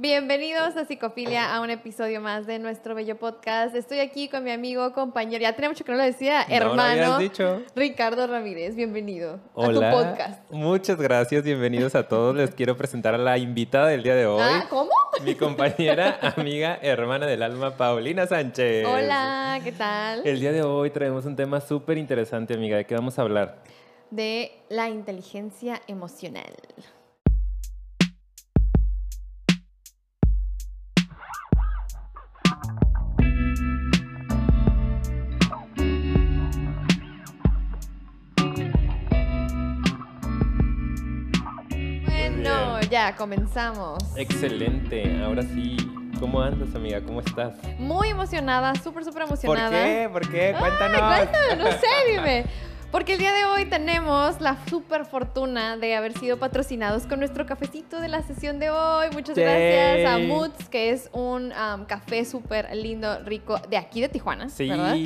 Bienvenidos a Psicofilia, a un episodio más de nuestro bello podcast. Estoy aquí con mi amigo, compañero, ya tenía mucho que no lo decía, No lo hermano habías dicho. Ricardo Ramírez. Bienvenido Hola. a tu podcast. Muchas gracias, bienvenidos a todos. Les quiero presentar a la invitada del día de hoy. Ah, ¿Cómo? Mi compañera, amiga, hermana del alma, Paulina Sánchez. Hola, ¿qué tal? El día de hoy traemos un tema súper interesante, amiga. ¿De qué vamos a hablar? De la inteligencia emocional. Comenzamos. Excelente. Ahora sí, ¿cómo andas, amiga? ¿Cómo estás? Muy emocionada, súper, súper ¿Por emocionada. qué? ¿Por qué? Cuéntanos. Ay, cuéntame, no sé, dime. Porque el día de hoy tenemos la super fortuna de haber sido patrocinados con nuestro cafecito de la sesión de hoy. Muchas gracias a Moods, que es un um, café súper lindo, rico, de aquí de Tijuana, Sí. ¿verdad?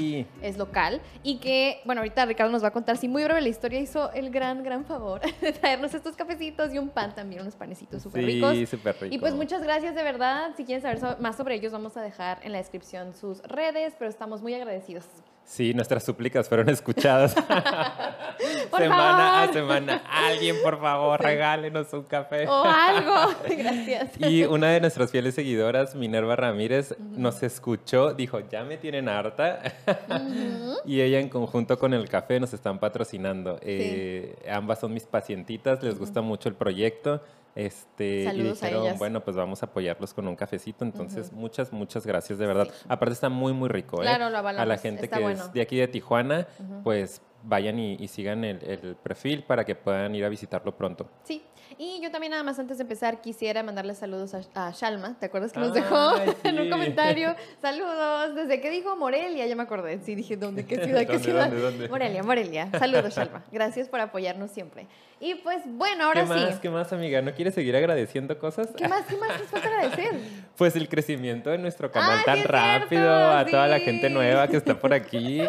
Es local. Y que, bueno, ahorita Ricardo nos va a contar, sí, muy breve la historia, hizo el gran, gran favor de traernos estos cafecitos y un pan también, unos panecitos súper ricos. Sí, súper rico. Y pues muchas gracias de verdad. Si quieren saber so- más sobre ellos, vamos a dejar en la descripción sus redes, pero estamos muy agradecidos. Sí, nuestras súplicas fueron escuchadas. Semana favor. a semana. Alguien, por favor, regálenos un café. O algo. Gracias. Y una de nuestras fieles seguidoras, Minerva Ramírez, nos escuchó, dijo, ya me tienen harta. y ella en conjunto con el café nos están patrocinando. Eh, ambas son mis pacientitas, les gusta mucho el proyecto. Este, y a dijeron, ellas. bueno, pues vamos a apoyarlos con un cafecito. Entonces, muchas, muchas gracias, de verdad. Aparte está muy, muy rico. ¿eh? Claro, lo A la gente está que bueno. es de aquí de Tijuana, pues vayan y, y sigan el, el perfil para que puedan ir a visitarlo pronto. Sí. Y yo también nada más antes de empezar quisiera mandarle saludos a, a Shalma. ¿Te acuerdas que nos Ay, dejó en un comentario? Saludos. Desde que dijo Morelia, ya me acordé. Sí, dije, ¿dónde? ¿Qué ciudad? ¿Qué ¿Dónde, ciudad? dónde, dónde? Morelia, Morelia. Saludos, Shalma. Gracias por apoyarnos siempre. Y pues bueno, ahora ¿Qué sí. más, qué más, amiga? ¿No quieres seguir agradeciendo cosas? ¿Qué más? ¿Qué más nos falta agradecer? Pues el crecimiento de nuestro canal Ah, tan sí es rápido, cierto, a toda la gente nueva que está por aquí,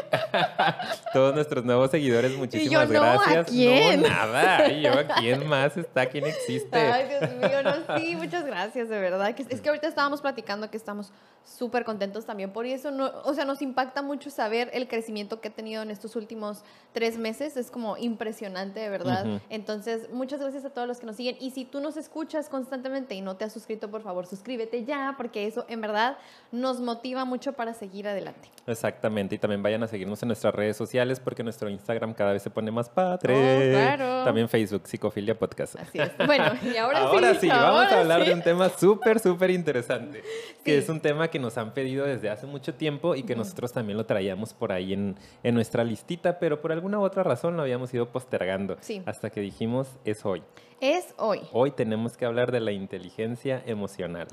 todos nuestros nuevos seguidores, muchísimas yo no, ¿a gracias. quién? No, nada. Y yo, ¿quién más está? ¿Quién existe? Ay, Dios mío, no, sí, muchas gracias, de verdad. Es que ahorita estábamos platicando que estamos súper contentos también por eso. No, o sea, nos impacta mucho saber el crecimiento que ha tenido en estos últimos tres meses. Es como impresionante, de verdad. Entonces, muchas gracias a todos los que nos siguen. Y si tú nos escuchas constantemente y no te has suscrito, por favor, suscríbete ya, porque eso en verdad nos motiva mucho para seguir adelante. Exactamente, y también vayan a seguirnos en nuestras redes sociales porque nuestro Instagram cada vez se pone más padre. Oh, claro. También Facebook, Psicofilia Podcast. Así es. Bueno, y ahora, Ahora sí, vamos ahora a hablar sí. de un tema súper, súper interesante, que es un tema que nos han pedido desde hace mucho tiempo y que nosotros también lo traíamos por ahí en, en nuestra listita, pero por alguna u otra razón lo habíamos ido postergando hasta que dijimos es hoy. Es hoy. Hoy tenemos que hablar de la inteligencia emocional.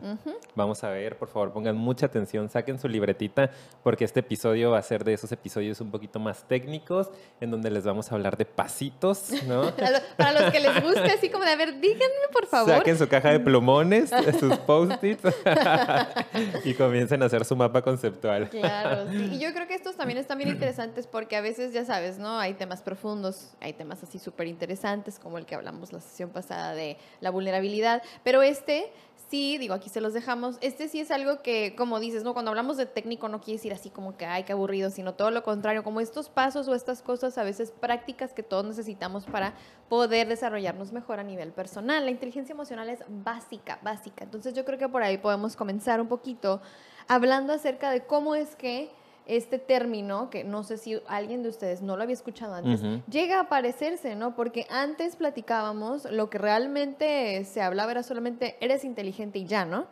Vamos a ver, por favor, pongan mucha atención, saquen su libretita, porque este episodio va a ser de esos episodios un poquito más técnicos, en donde les vamos a hablar de pasitos, ¿no? Para los que les guste, así como de, a ver, díganme por favor. Saquen su caja de plumones, sus post-its y comiencen a hacer su mapa conceptual. Claro, sí. Y yo creo que estos también están bien interesantes porque a veces, ya sabes, ¿no? Hay temas profundos, hay temas así súper interesantes, como el que hablamos la sesión pasada de la vulnerabilidad, pero este... Sí, digo, aquí se los dejamos. Este sí es algo que, como dices, ¿no? Cuando hablamos de técnico no quiere decir así como que, ay, qué aburrido, sino todo lo contrario, como estos pasos o estas cosas a veces prácticas que todos necesitamos para poder desarrollarnos mejor a nivel personal. La inteligencia emocional es básica, básica. Entonces yo creo que por ahí podemos comenzar un poquito hablando acerca de cómo es que este término, que no sé si alguien de ustedes no lo había escuchado antes, llega a aparecerse, ¿no? Porque antes platicábamos, lo que realmente se hablaba era solamente eres inteligente y ya, ¿no?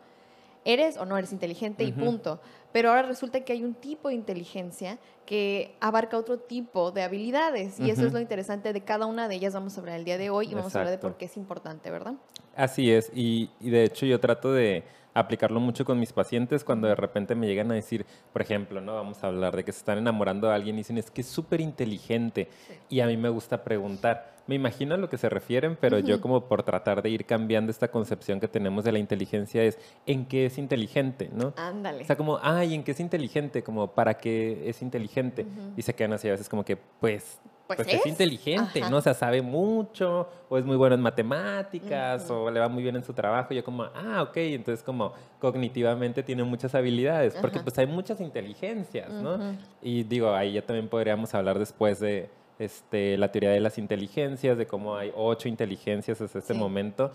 Eres o no eres inteligente y punto. Pero ahora resulta que hay un tipo de inteligencia que abarca otro tipo de habilidades. Y eso es lo interesante de cada una de ellas. Vamos a hablar el día de hoy y vamos a hablar de por qué es importante, ¿verdad? Así es, y, y de hecho yo trato de aplicarlo mucho con mis pacientes cuando de repente me llegan a decir, por ejemplo, no vamos a hablar de que se están enamorando de alguien y dicen, es que es súper inteligente. Y a mí me gusta preguntar, me imagino a lo que se refieren, pero yo como por tratar de ir cambiando esta concepción que tenemos de la inteligencia es en qué es inteligente, ¿no? Ándale. O sea, como, ay, ¿en qué es inteligente? Como, ¿para qué es inteligente? Y se quedan así a veces como que, pues, Pues pues, es. es. inteligente, Ajá. ¿no? O sea, sabe mucho, o es muy bueno en matemáticas, o le va muy bien en su trabajo. Y yo como, ah, ok, entonces como cognitivamente tiene muchas habilidades, porque pues hay muchas inteligencias, ¿no? Y digo, ahí ya también podríamos hablar después de este, la teoría de las inteligencias, de cómo hay ocho inteligencias hasta este Sí. momento.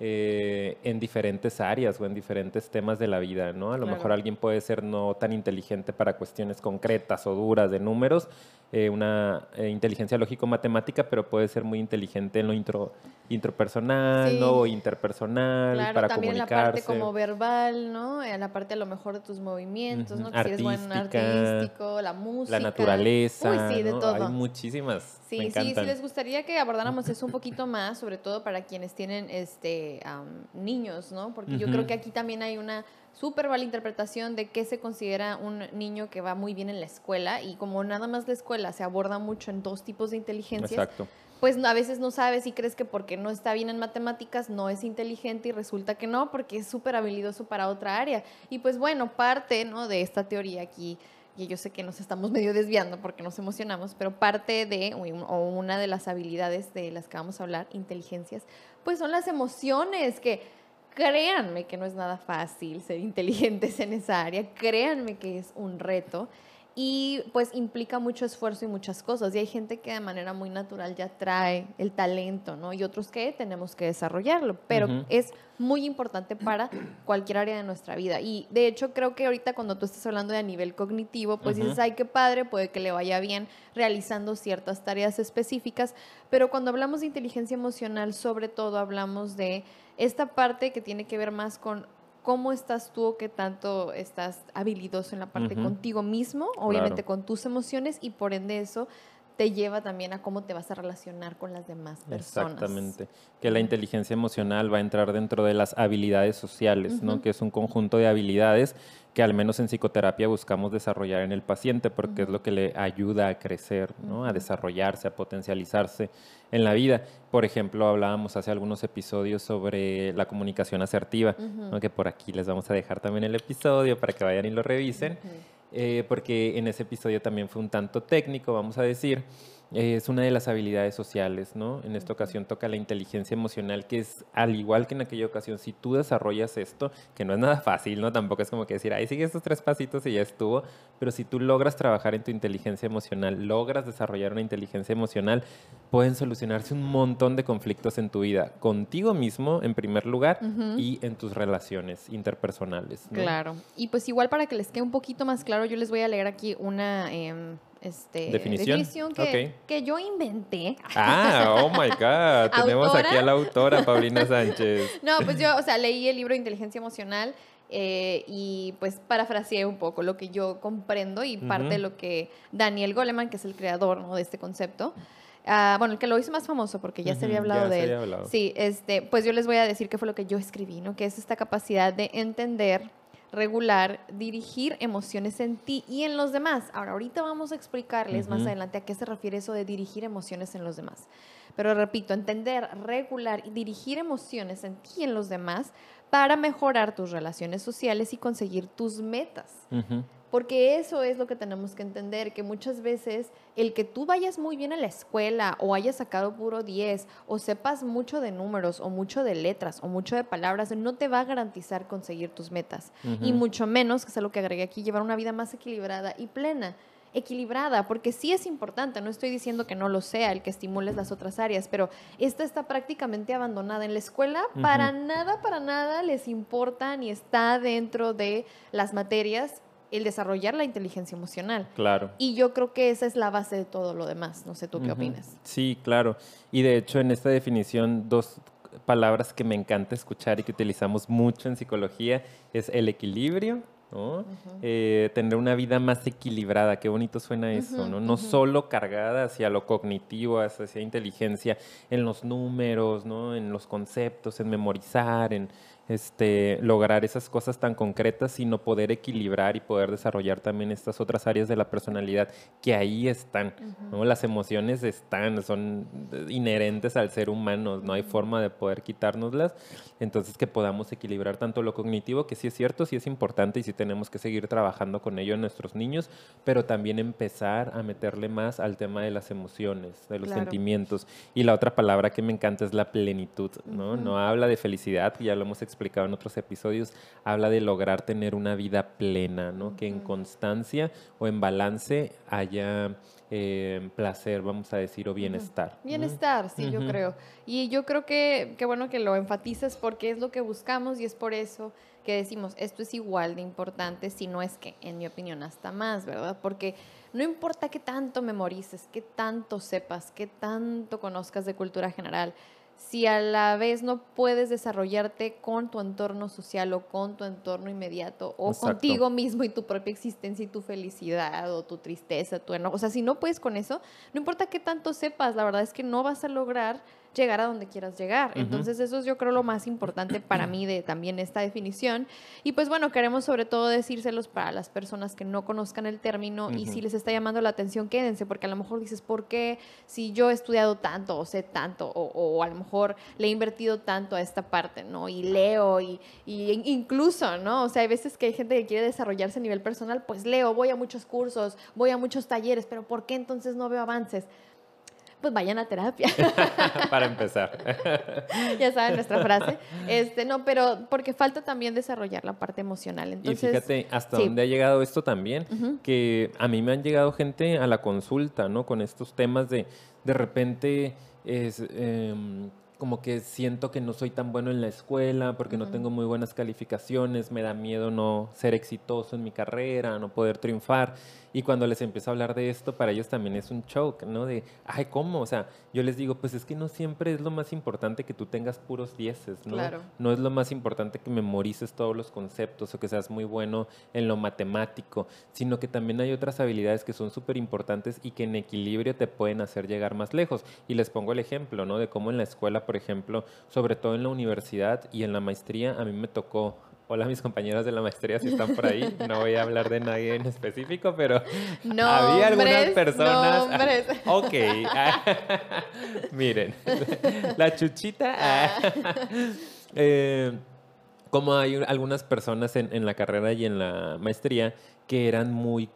Eh, en diferentes áreas o en diferentes temas de la vida, ¿no? A lo Claro. mejor alguien puede ser no tan inteligente para cuestiones concretas o duras de números, eh, una eh, inteligencia lógico-matemática, pero puede ser muy inteligente en lo intro, intrapersonal, Sí. ¿no? O interpersonal, Claro, para también en la comunicarse. parte como verbal, ¿no? En la parte a lo mejor de tus movimientos, ¿no? Que si eres bueno en artística, artístico, la música. la naturaleza, Uy, sí, de ¿no? todo. Hay muchísimas. Sí, me sí, sí, les gustaría que abordáramos eso un poquito más, sobre todo para quienes tienen este am, niños, ¿no? Porque yo creo que aquí también hay una súper mala interpretación de qué se considera un niño que va muy bien en la escuela y como nada más la escuela se aborda mucho en dos tipos de inteligencias, Exacto. pues a veces no sabes y crees que porque no está bien en matemáticas no es inteligente y resulta que no, porque es súper habilidoso para otra área. Y pues bueno, parte ¿no? de esta teoría aquí, y yo sé que nos estamos medio desviando porque nos emocionamos, pero parte de, o una de las habilidades de las que vamos a hablar, inteligencias, pues son las emociones que... Créanme que no es nada fácil ser inteligentes en esa área, créanme que es un reto y pues implica mucho esfuerzo y muchas cosas. Y hay gente que de manera muy natural ya trae el talento, ¿no? Y otros que tenemos que desarrollarlo, pero es muy importante para cualquier área de nuestra vida. Y de hecho creo que ahorita cuando tú estás hablando de a nivel cognitivo, pues dices, ay, qué padre, puede que le vaya bien realizando ciertas tareas específicas, pero cuando hablamos de inteligencia emocional, sobre todo hablamos de esta parte que tiene que ver más con cómo estás tú o qué tanto estás habilidoso en la parte contigo mismo, obviamente Claro. con tus emociones y por ende eso te lleva también a cómo te vas a relacionar con las demás personas. Exactamente. Que la inteligencia emocional va a entrar dentro de las habilidades sociales, ¿no? Que es un conjunto de habilidades que al menos en psicoterapia buscamos desarrollar en el paciente porque es lo que le ayuda a crecer, ¿no? A desarrollarse, a potencializarse en la vida. Por ejemplo, hablábamos hace algunos episodios sobre la comunicación asertiva. ¿no? que por aquí les vamos a dejar también el episodio para que vayan y lo revisen. Eh, porque en ese episodio también fue un tanto técnico, vamos a decir. Eh, es una de las habilidades sociales, ¿no? En esta ocasión toca la inteligencia emocional, que es al igual que en aquella ocasión, si tú desarrollas esto, que no es nada fácil, ¿no? Tampoco es como que decir, ay, sigue estos tres pasitos y ya estuvo, pero si tú logras trabajar en tu inteligencia emocional, logras desarrollar una inteligencia emocional, pueden solucionarse un montón de conflictos en tu vida, contigo mismo en primer lugar y en tus relaciones interpersonales. ¿no? Claro. Y pues igual para que les quede un poquito más claro, yo les voy a leer aquí una em, este, Definición. que, Ok. que yo inventé. Ah, oh my God. Tenemos ¿Autora? aquí a la autora, Paulina Sánchez. No, pues yo, o sea, leí el libro Inteligencia Emocional eh, y pues parafraseé un poco lo que yo comprendo y parte de lo que Daniel Goleman, que es el creador ¿no? de este concepto, ah, bueno, el que lo hizo más famoso porque ya se había hablado ya se de él. hablado. Sí, este, pues yo les voy a decir qué fue lo que yo escribí, ¿no? Que es esta capacidad de entender, regular, dirigir emociones en ti y en los demás. Ahora, ahorita vamos a explicarles más adelante a qué se refiere eso de dirigir emociones en los demás. Pero repito, entender, regular y dirigir emociones en ti y en los demás para mejorar tus relaciones sociales y conseguir tus metas. Porque eso es lo que tenemos que entender, que muchas veces el que tú vayas muy bien a la escuela o hayas sacado puro 10 o sepas mucho de números o mucho de letras o mucho de palabras, no te va a garantizar conseguir tus metas. Y mucho menos, que es algo que agregué aquí, llevar una vida más equilibrada y plena. Equilibrada, porque sí es importante, no estoy diciendo que no lo sea, el que estimules las otras áreas, pero esta está prácticamente abandonada en la escuela, para nada, para nada les importa ni está dentro de las materias el desarrollar la inteligencia emocional. Claro. Y yo creo que esa es la base de todo lo demás. No sé tú qué opinas. Sí, claro. Y de hecho, en esta definición, dos palabras que me encanta escuchar y que utilizamos mucho en psicología es el equilibrio. ¿no? Eh, tener una vida más equilibrada, qué bonito suena eso, ¿no? No solo cargada hacia lo cognitivo, hacia, hacia inteligencia, en los números, ¿no? En los conceptos, en memorizar, en, este, lograr esas cosas tan concretas, sino poder equilibrar y poder desarrollar también estas otras áreas de la personalidad que ahí están. ¿no? Las emociones están, son inherentes al ser humano, no hay forma de poder quitárnoslas. Entonces que podamos equilibrar tanto lo cognitivo, que sí es cierto, sí es importante y sí tenemos que seguir trabajando con ello en nuestros niños, pero también empezar a meterle más al tema de las emociones, de los sentimientos. Y la otra palabra que me encanta es la plenitud, ¿no? No habla de felicidad, ya lo hemos explicado en otros episodios, habla de lograr tener una vida plena, ¿no? Que en constancia o en balance haya eh, placer, vamos a decir, o bienestar. Bienestar, sí, yo creo. Y yo creo que, qué bueno que lo enfatices porque es lo que buscamos y es por eso que decimos, esto es igual de importante, si no es que, en mi opinión, hasta más, ¿verdad? Porque no importa qué tanto memorices, qué tanto sepas, qué tanto conozcas de cultura general, si a la vez no puedes desarrollarte con tu entorno social o con tu entorno inmediato o contigo mismo y tu propia existencia y tu felicidad o tu tristeza, tu enojo. O sea, si no puedes con eso, no importa qué tanto sepas, la verdad es que no vas a lograr llegar a donde quieras llegar. Entonces eso es yo creo lo más importante para mí de también esta definición. Y pues bueno, queremos sobre todo decírselos para las personas que no conozcan el término y si les está llamando la atención, quédense, porque a lo mejor dices, ¿por qué si yo he estudiado tanto o sé tanto o, a lo mejor le he invertido tanto a esta parte, ¿no? Y leo y, y incluso, ¿no? O sea, hay veces que hay gente que quiere desarrollarse a nivel personal, pues leo, voy a muchos cursos, voy a muchos talleres, pero ¿por qué entonces no veo avances? Pues vayan a terapia. Para empezar. ya saben nuestra frase. Este, no, pero porque falta también desarrollar la parte emocional. Entonces, y fíjate hasta dónde ha llegado esto también, que a mí me han llegado gente a la consulta, ¿no? Con estos temas de, de repente, es, em, como que siento que no soy tan bueno en la escuela porque no tengo muy buenas calificaciones, me da miedo no ser exitoso en mi carrera, no poder triunfar. Y cuando les empiezo a hablar de esto, para ellos también es un choke, ¿no? De, ay, ¿cómo? O sea, yo les digo, pues es que no siempre es lo más importante que tú tengas puros dieces, ¿no? Claro. No es lo más importante que memorices todos los conceptos o que seas muy bueno en lo matemático, sino que también hay otras habilidades que son súper importantes y que en equilibrio te pueden hacer llegar más lejos. Y les pongo el ejemplo, ¿no? De cómo en la escuela, por ejemplo, sobre todo en la universidad y en la maestría, a mí me tocó Hola mis compañeros de la maestría si están por ahí. No voy a hablar de nadie en específico, pero había algunas personas. ok. Miren, la chuchita. Ah. Eh, como hay algunas personas en, en la carrera y en la maestría que eran muy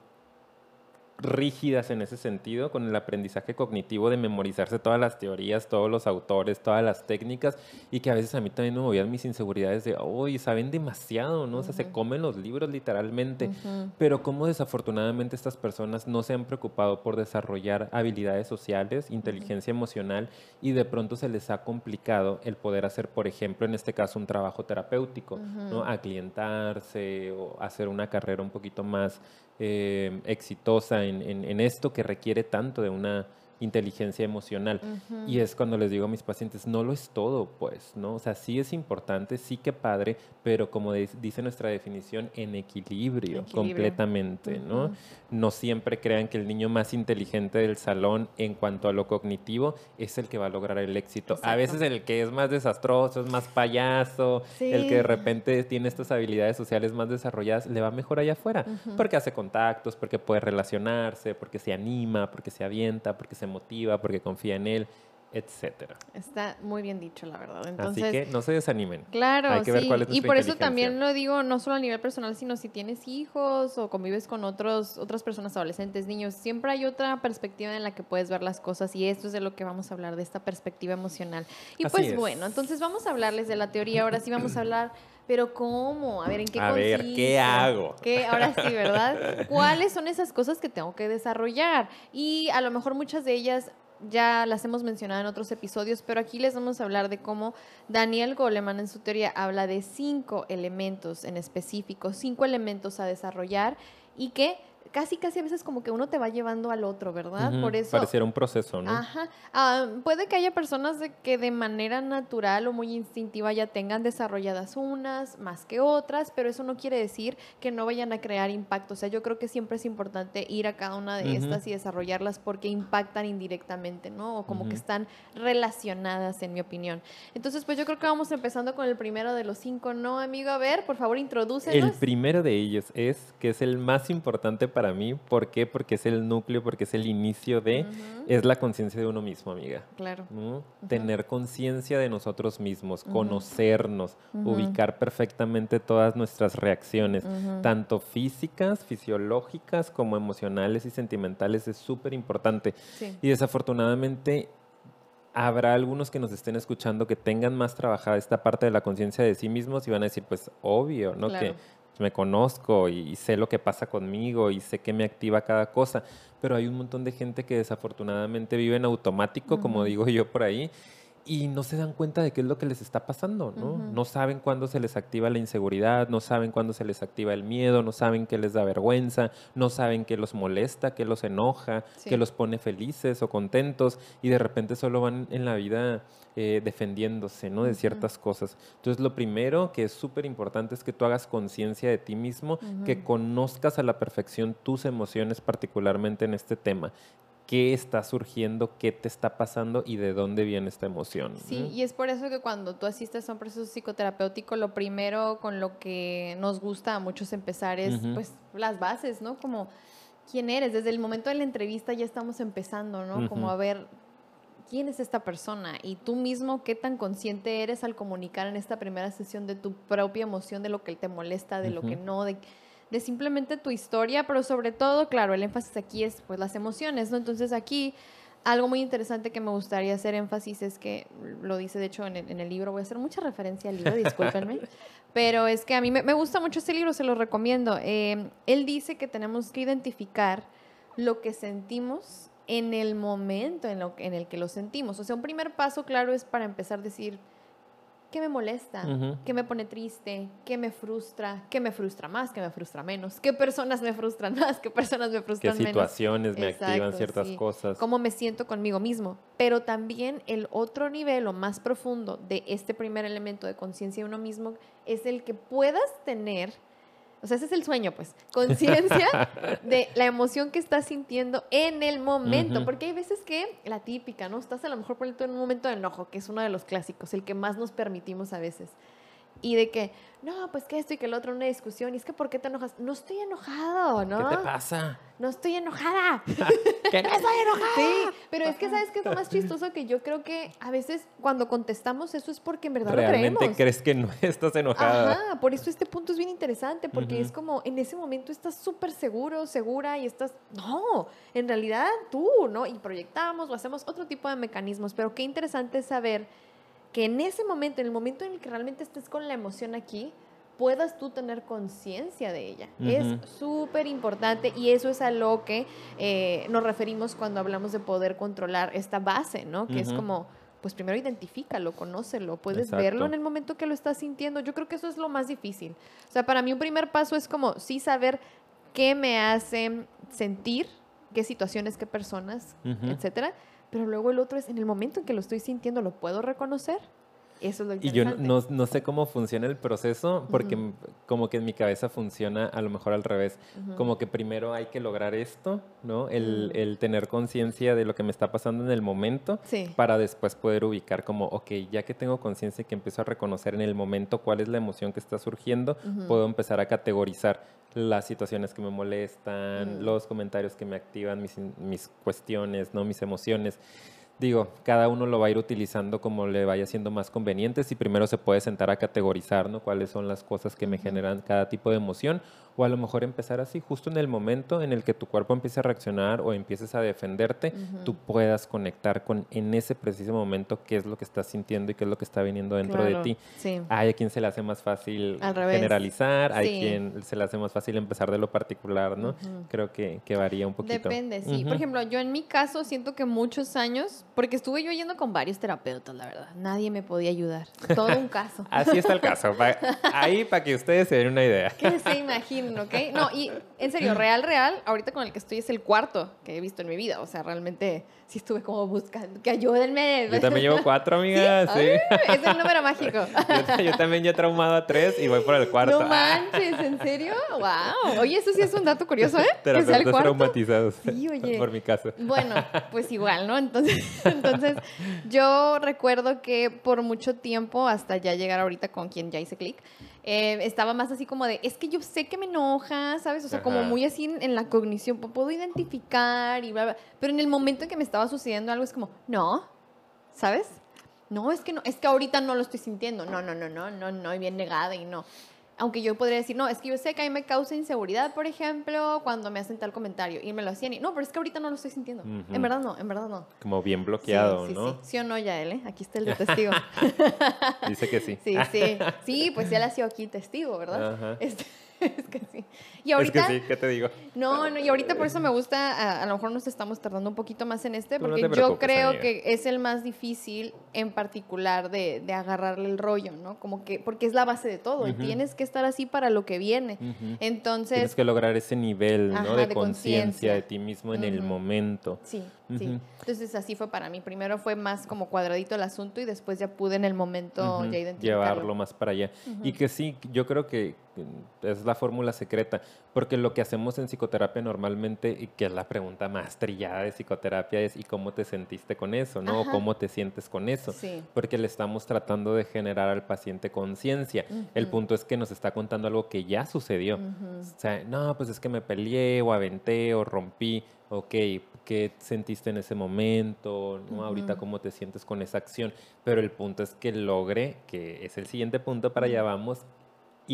rígidas en ese sentido, con el aprendizaje cognitivo de memorizarse todas las teorías, todos los autores, todas las técnicas, y que a veces a mí también me movían mis inseguridades de, uy, saben demasiado, ¿no? O sea, se comen los libros literalmente, pero como desafortunadamente estas personas no se han preocupado por desarrollar habilidades sociales, inteligencia emocional, y de pronto se les ha complicado el poder hacer, por ejemplo, en este caso, un trabajo terapéutico, ¿no? Aclientarse o hacer una carrera un poquito más eh, exitosa en, en, esto que requiere tanto de una inteligencia emocional. Y es cuando les digo a mis pacientes, no lo es todo, pues, ¿no? O sea, sí es importante, sí que padre, pero como dice nuestra definición, en equilibrio, completamente, ¿no? No siempre crean que el niño más inteligente del salón en cuanto a lo cognitivo es el que va a lograr el éxito. A veces el que es más desastroso, es más payaso, el que de repente tiene estas habilidades sociales más desarrolladas, le va mejor allá afuera, porque hace contactos, porque puede relacionarse, porque se anima, porque se avienta, porque se motiva, porque confía en él, etcétera. Está muy bien dicho, la verdad. Así que no se desanimen. Claro, Hay que ver cuál es y por eso también lo digo no solo a nivel personal, sino si tienes hijos o convives con otros otras personas adolescentes, niños, siempre hay otra perspectiva en la que puedes ver las cosas y esto es de lo que vamos a hablar de esta perspectiva emocional. Y pues bueno, entonces vamos a hablarles de la teoría, ahora sí vamos a hablar pero ¿cómo? A ver, ¿en qué A ver, ¿qué hago? ¿Qué? Ahora sí, ¿verdad? ¿Cuáles son esas cosas que tengo que desarrollar? Y a lo mejor muchas de ellas ya las hemos mencionado en otros episodios, pero aquí les vamos a hablar de cómo Daniel Goleman en su teoría habla de cinco elementos en específico, cinco elementos a desarrollar y que casi, casi a veces como que uno te va llevando al otro, ¿verdad? Por eso... Pareciera un proceso, ¿no? Ajá. Ah, puede que haya personas de que de manera natural o muy instintiva ya tengan desarrolladas unas más que otras, pero eso no quiere decir que no vayan a crear impacto. O sea, yo creo que siempre es importante ir a cada una de estas y desarrollarlas porque impactan indirectamente, ¿no? O como que están relacionadas, en mi opinión. Entonces, pues yo creo que vamos empezando con el primero de los cinco, ¿no, amigo? A ver, por favor, introdúcenos. El primero de ellos es, que es el más importante para mí. ¿Por qué? Porque es el núcleo, porque es el inicio de, es la conciencia de uno mismo, amiga. Claro. Tener conciencia de nosotros mismos, conocernos, ubicar perfectamente todas nuestras reacciones, tanto físicas, fisiológicas, como emocionales y sentimentales, es súper importante. Y desafortunadamente habrá algunos que nos estén escuchando que tengan más trabajada esta parte de la conciencia de sí mismos y van a decir, pues obvio, ¿no? Que me conozco y, sé lo que pasa conmigo y sé que me activa cada cosa, pero hay un montón de gente que desafortunadamente vive en automático, como digo yo por ahí, y no se dan cuenta de qué es lo que les está pasando, ¿no? No saben cuándo se les activa la inseguridad, no saben cuándo se les activa el miedo, no saben qué les da vergüenza, no saben qué los molesta, qué los enoja, qué los pone felices o contentos y de repente solo van en la vida eh, defendiéndose, ¿no? De ciertas cosas. Entonces, lo primero que es súper importante es que tú hagas conciencia de ti mismo, que conozcas a la perfección tus emociones, particularmente en este tema qué está surgiendo, qué te está pasando y de dónde viene esta emoción. Sí, y es por eso que cuando tú asistes a un proceso psicoterapéutico, lo primero con lo que nos gusta a muchos empezar es pues las bases, ¿no? Como quién eres. Desde el momento de la entrevista ya estamos empezando, ¿no? Como a ver quién es esta persona y tú mismo qué tan consciente eres al comunicar en esta primera sesión de tu propia emoción, de lo que te molesta, de lo que no, de de simplemente tu historia, pero sobre todo, claro, el énfasis aquí es pues las emociones, ¿no? Entonces aquí algo muy interesante que me gustaría hacer énfasis es que, lo dice de hecho en el, libro, voy a hacer mucha referencia al libro, discúlpenme, pero es que a mí me, gusta mucho este libro, se lo recomiendo. Eh, él dice que tenemos que identificar lo que sentimos en el momento en, lo, en el que lo sentimos. O sea, un primer paso, claro, es para empezar a decir, ¿Qué me molesta? ¿Qué me pone triste? ¿Qué me frustra? ¿Qué me frustra más? ¿Qué me frustra menos? ¿Qué personas me frustran más? ¿Qué personas me frustran menos? ¿Qué situaciones me activan ciertas cosas? ¿Cómo me siento conmigo mismo? Pero también el otro nivel o más profundo de este primer elemento de conciencia de uno mismo es el que puedas tener o sea, ese es el sueño, pues. Conciencia de la emoción que estás sintiendo en el momento. Porque hay veces que la típica, ¿no? Estás a lo mejor por en un momento de enojo, que es uno de los clásicos, el que más nos permitimos a veces y de que, no, pues que esto y que el otro, una discusión, y es que ¿por qué te enojas? No estoy enojado, ¿no? ¿Qué te pasa? No estoy enojada. ¿Que no estoy enojada? Sí, pero es que ¿sabes qué es lo más chistoso? Que yo creo que a veces cuando contestamos eso es porque en verdad ¿Realmente lo creemos. crees que no estás enojada? Ajá, por eso este punto es bien interesante, porque es como, en ese momento estás súper seguro, segura, y estás, no, en realidad tú, ¿no? Y proyectamos o hacemos otro tipo de mecanismos, pero qué interesante es saber que en ese momento, en el momento en el que realmente estés con la emoción aquí, puedas tú tener conciencia de ella. Es súper importante y eso es a lo que eh, nos referimos cuando hablamos de poder controlar esta base, ¿no? Que es como, pues primero identifícalo, conócelo, puedes verlo en el momento que lo estás sintiendo. Yo creo que eso es lo más difícil. O sea, para mí un primer paso es como sí saber qué me hace sentir, qué situaciones, qué personas, etcétera pero luego el otro es, en el momento en que lo estoy sintiendo, ¿lo puedo reconocer? Eso es lo interesante. Y yo no, no sé cómo funciona el proceso, porque como que en mi cabeza funciona a lo mejor al revés. Como que primero hay que lograr esto, ¿no? El, el tener conciencia de lo que me está pasando en el momento, para después poder ubicar como, ok, ya que tengo conciencia y que empiezo a reconocer en el momento cuál es la emoción que está surgiendo, puedo empezar a categorizar las situaciones que me molestan, mm. los comentarios que me activan, mis, mis cuestiones, ¿no? mis emociones digo, cada uno lo va a ir utilizando como le vaya siendo más conveniente. Si primero se puede sentar a categorizar, ¿no? Cuáles son las cosas que me generan cada tipo de emoción. O a lo mejor empezar así, justo en el momento en el que tu cuerpo empiece a reaccionar o empieces a defenderte, tú puedas conectar con en ese preciso momento qué es lo que estás sintiendo y qué es lo que está viniendo dentro de ti. Hay a quien se le hace más fácil generalizar, hay quien se le hace más fácil empezar de lo particular, ¿no? Creo que, que varía un poquito. Depende, sí. Por ejemplo, yo en mi caso siento que muchos años Porque estuve yo yendo con varios terapeutas, la verdad. Nadie me podía ayudar. Todo un caso. Así está el caso. ahí para que ustedes se den una idea. Que se ¿ok? No, y en serio, real, real, ahorita con el que estoy es el cuarto que he visto en mi vida. O sea, realmente sí estuve como buscando que ayúdenme. Yo también llevo cuatro, amigas. Sí. Ay, es el número mágico. Yo, yo también ya he traumado a tres y voy por el cuarto. No manches, ¿en serio? Wow. Oye, eso sí es un dato curioso, ¿eh? Que sea el cuarto. traumatizados. Sí, oye. Por mi caso. Bueno, pues igual, ¿no? Entonces, entonces, yo recuerdo que por mucho tiempo, hasta ya llegar ahorita con quien ya hice clic, eh, estaba más así como de, es que yo sé que me enoja, ¿sabes? O sea, como muy así en, en la cognición, pu- puedo identificar y bla, bla. Pero en el momento en que me estaba sucediendo algo es como, no, ¿sabes? No, es que no, es que ahorita no lo estoy sintiendo. No, no, no, no, no, no, y bien negada y no. Aunque yo podría decir, no, es que yo sé que a mí me causa inseguridad, por ejemplo, cuando me hacen tal comentario y me lo hacían y, no, pero es que ahorita no lo estoy sintiendo. En verdad no, en verdad no. Como bien bloqueado, sí, sí, ¿no? Sí. ¿Sí o no, Yael? eh? Aquí está el de testigo. Dice que sí. sí, sí. Sí, pues ya le ha sido aquí testigo, ¿verdad? Ajá. Este, es que sí. Y ahorita, Es que sí, ¿qué te digo? no, no, y ahorita por eso me gusta, a, a lo mejor nos estamos tardando un poquito más en este, no porque yo creo amiga. que es el más difícil en particular de, de agarrarle el rollo, ¿no? Como que, porque es la base de todo, y tienes que estar así para lo que viene. Entonces, Tienes que lograr ese nivel, ¿no? De, de conciencia de ti mismo en el momento. Sí, sí. Entonces así fue para mí. Primero fue más como cuadradito el asunto y después ya pude en el momento ya identificarlo. Llevarlo más para allá. Y que sí, yo creo que es la fórmula secreta, porque lo que hacemos en psicoterapia normalmente, y que es la pregunta más trillada de psicoterapia, es ¿y cómo te sentiste con eso? ¿no? O. ¿Cómo te sientes con eso? Sí. Porque le estamos tratando de generar al paciente conciencia. El punto es que nos está contando algo que ya sucedió. O sea, no, pues es que me peleé o aventé o rompí. Ok, ¿qué sentiste en ese momento? ¿no? Ahorita cómo te sientes con esa acción. Pero el punto es que logre, que es el siguiente punto para allá vamos,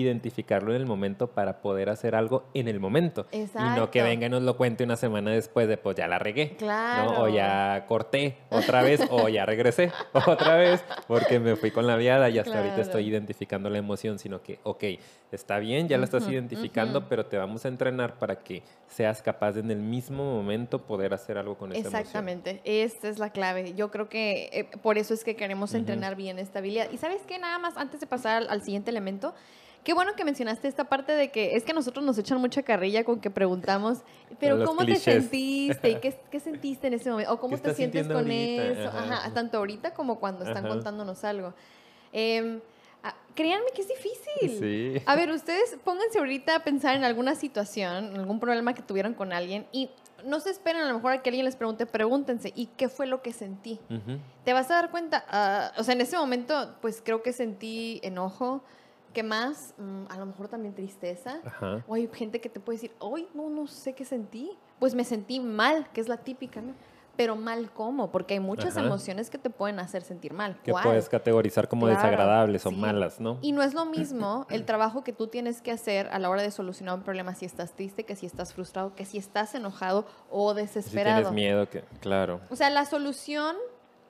identificarlo en el momento para poder hacer algo en el momento. Y no que Exacto. venga y nos lo cuente una semana después de, pues ya la regué. Claro. ¿no? O ya corté otra vez, o ya regresé otra vez, porque me fui con la viada y hasta ahorita estoy identificando la emoción, sino que, ok, está bien, ya la estás identificando, pero te vamos a entrenar para que seas capaz de en el mismo momento poder hacer algo con esa emoción. Exactamente, esta es la clave. Yo creo que eh, por eso es que queremos entrenar bien esta habilidad. Y sabes qué, nada más antes de pasar al, al siguiente elemento, qué bueno que mencionaste esta parte de que es que a nosotros nos echan mucha carrilla con que preguntamos, pero ¿cómo clichés. te sentiste? ¿Y qué, qué sentiste en ese momento? ¿O cómo ¿Qué te sientes con ahorita? eso? Ajá. Ajá, tanto ahorita como cuando están Ajá. contándonos algo. Ah, créanme que es difícil. Sí. A ver, ustedes pónganse ahorita a pensar en alguna situación, en algún problema que tuvieron con alguien y no se esperen a lo mejor a que alguien les pregunte, pregúntense, ¿y qué fue lo que sentí? Ujú. Te vas a dar cuenta, ah, o sea, en ese momento, pues creo que sentí enojo, ¿qué más? Mm, a lo mejor también tristeza. Ajá. O hay gente que te puede decir, hoy no, no sé qué sentí. Pues me sentí mal, que es la típica, ¿no? Pero mal cómo, porque hay muchas Ajá. emociones que te pueden hacer sentir mal. Que ¿Cuál? puedes categorizar como Claro, desagradables o sí. malas, ¿no? Y no es lo mismo el trabajo que tú tienes que hacer a la hora de solucionar un problema si estás triste, que si estás frustrado, que si estás enojado o Si desesperado. tienes miedo, que, claro. O sea, la solución